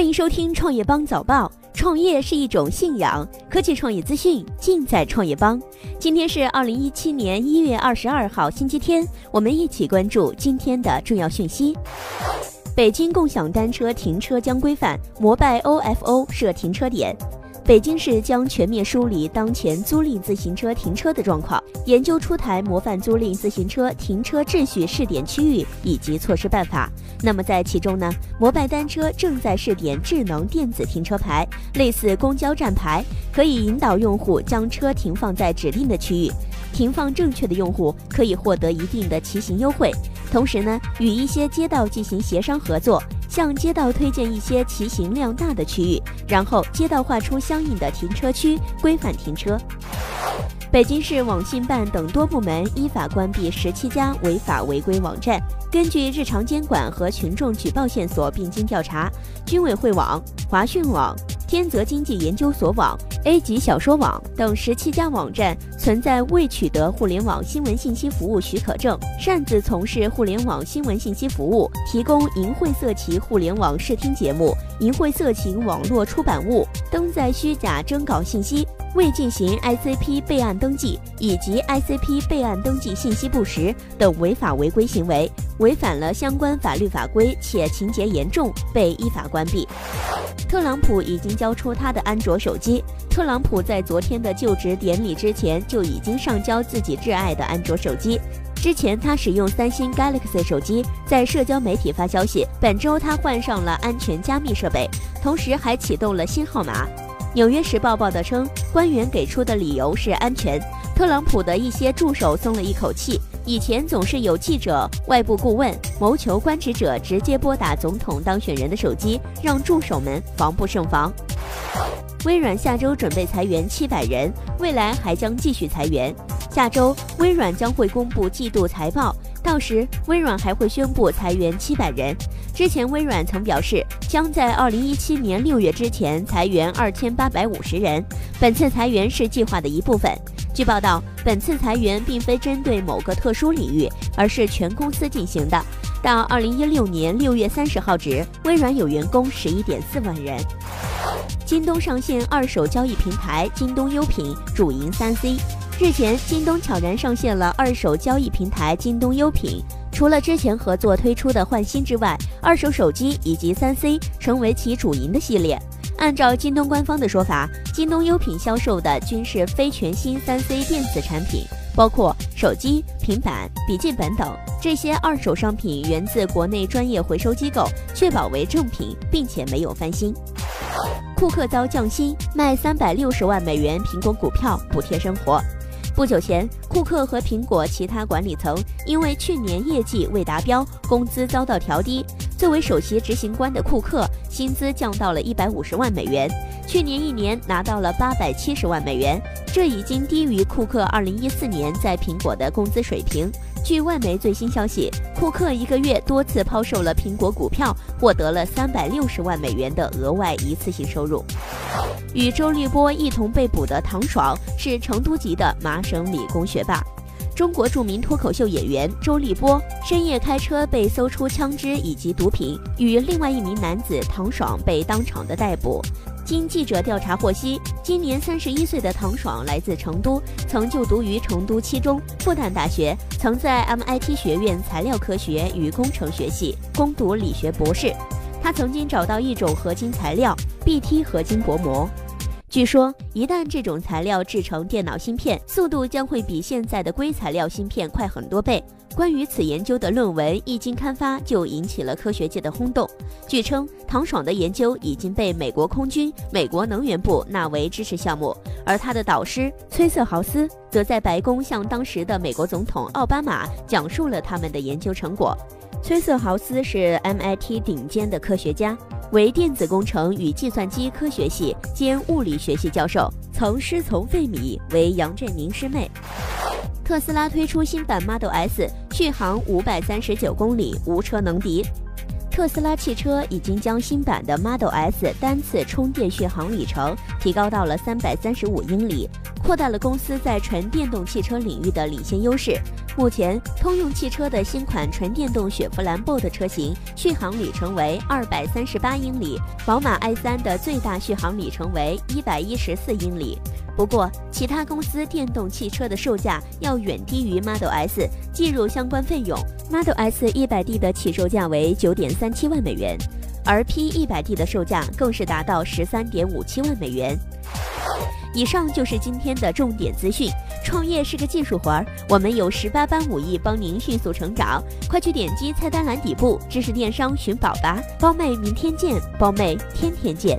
欢迎收听创业邦早报。创业是一种信仰，科技创业资讯尽在创业邦。今天是二零一七年一月二十二号，星期天，我们一起关注今天的重要讯息。北京共享单车停车将规范，摩拜 OFO 设停车点。北京市将全面梳理当前租赁自行车停车的状况，研究出台模范租赁自行车停车秩序试点区域以及措施办法。那么在其中呢，摩拜单车正在试点智能电子停车牌，类似公交站牌，可以引导用户将车停放在指定的区域，停放正确的用户可以获得一定的骑行优惠。同时呢，与一些街道进行协商合作。向街道推荐一些骑行量大的区域，然后街道划出相应的停车区，规范停车。北京市网信办等多部门依法关闭十七家违法违规网站。根据日常监管和群众举报线索并经调查，军委会网、华讯网。天泽经济研究所网、A 级小说网等十七家网站存在未取得互联网新闻信息服务许可证，擅自从事互联网新闻信息服务，提供淫秽色情互联网视听节目、淫秽色情网络出版物，登载虚假征稿信息，未进行 ICP 备案登记以及 ICP 备案登记信息不实等违法违规行为，违反了相关法律法规且情节严重，被依法关闭。特朗普已经交出他的安卓手机。特朗普在昨天的就职典礼之前就已经上交自己挚爱的安卓手机。之前他使用三星 Galaxy 手机，在社交媒体发消息。本周他换上了安全加密设备，同时还启动了新号码。纽约时报报道称，官员给出的理由是安全。特朗普的一些助手松了一口气。以前总是有记者、外部顾问、谋求官职者直接拨打总统当选人的手机，让助手们防不胜防。微软下周准备裁员七百人，未来还将继续裁员。下周微软将会公布季度财报，到时微软还会宣布裁员七百人。之前微软曾表示，将在二零一七年六月之前裁员二千八百五十人，本次裁员是计划的一部分。据报道，本次裁员并非针对某个特殊领域，而是全公司进行的。到二零一六年六月三十号止，微软有员工十一点四万人。京东上线二手交易平台京东优品，主营三 C。日前，京东悄然上线了二手交易平台京东优品，除了之前合作推出的换新之外，二手手机以及三 C 成为其主营的系列。按照京东官方的说法，京东优品销售的均是非全新三 C 电子产品，包括手机、平板、笔记本等。这些二手商品源自国内专业回收机构，确保为正品，并且没有翻新。库克遭降薪，卖三百六十万美元苹果股票补贴生活。不久前，库克和苹果其他管理层因为去年业绩未达标，工资遭到调低。作为首席执行官的库克，薪资降到了一百五十万美元，去年一年拿到了八百七十万美元，这已经低于库克二零一四年在苹果的工资水平。据外媒最新消息，库克一个月多次抛售了苹果股票，获得了三百六十万美元的额外一次性收入。与周立波一同被捕的唐爽是成都籍的麻省理工学霸。中国著名脱口秀演员周立波深夜开车被搜出枪支以及毒品，与另外一名男子唐爽被当场的逮捕。经记者调查获悉，今年三十一岁的唐爽来自成都，曾就读于成都七中、复旦大学，曾在 MIT 学院材料科学与工程学系攻读理学博士。他曾经找到一种合金材料 ——BT 合金薄膜。据说，一旦这种材料制成电脑芯片，速度将会比现在的硅材料芯片快很多倍。关于此研究的论文一经刊发，就引起了科学界的轰动。据称，唐爽的研究已经被美国空军、美国能源部纳为支持项目，而他的导师崔瑟豪斯则在白宫向当时的美国总统奥巴马讲述了他们的研究成果。崔瑟豪斯是 MIT 顶尖的科学家。为电子工程与计算机科学系兼物理学系教授，曾师从费米，为杨振宁师妹。特斯拉推出新版 Model S，续航五百三十九公里，无车能敌。特斯拉汽车已经将新版的 Model S 单次充电续航里程提高到了三百三十五英里，扩大了公司在纯电动汽车领域的领先优势。目前，通用汽车的新款纯电动雪佛兰 Bolt 车型续航里程为二百三十八英里，宝马 i3 的最大续航里程为一百一十四英里。不过，其他公司电动汽车的售价要远低于 Model S，计入相关费用，Model S 一百 D 的起售价为九点三七万美元，而 P 一百 D 的售价更是达到十三点五七万美元。以上就是今天的重点资讯。创业是个技术活儿，我们有十八般武艺帮您迅速成长。快去点击菜单栏底部知识电商寻宝吧，包妹明天见，包妹天天见。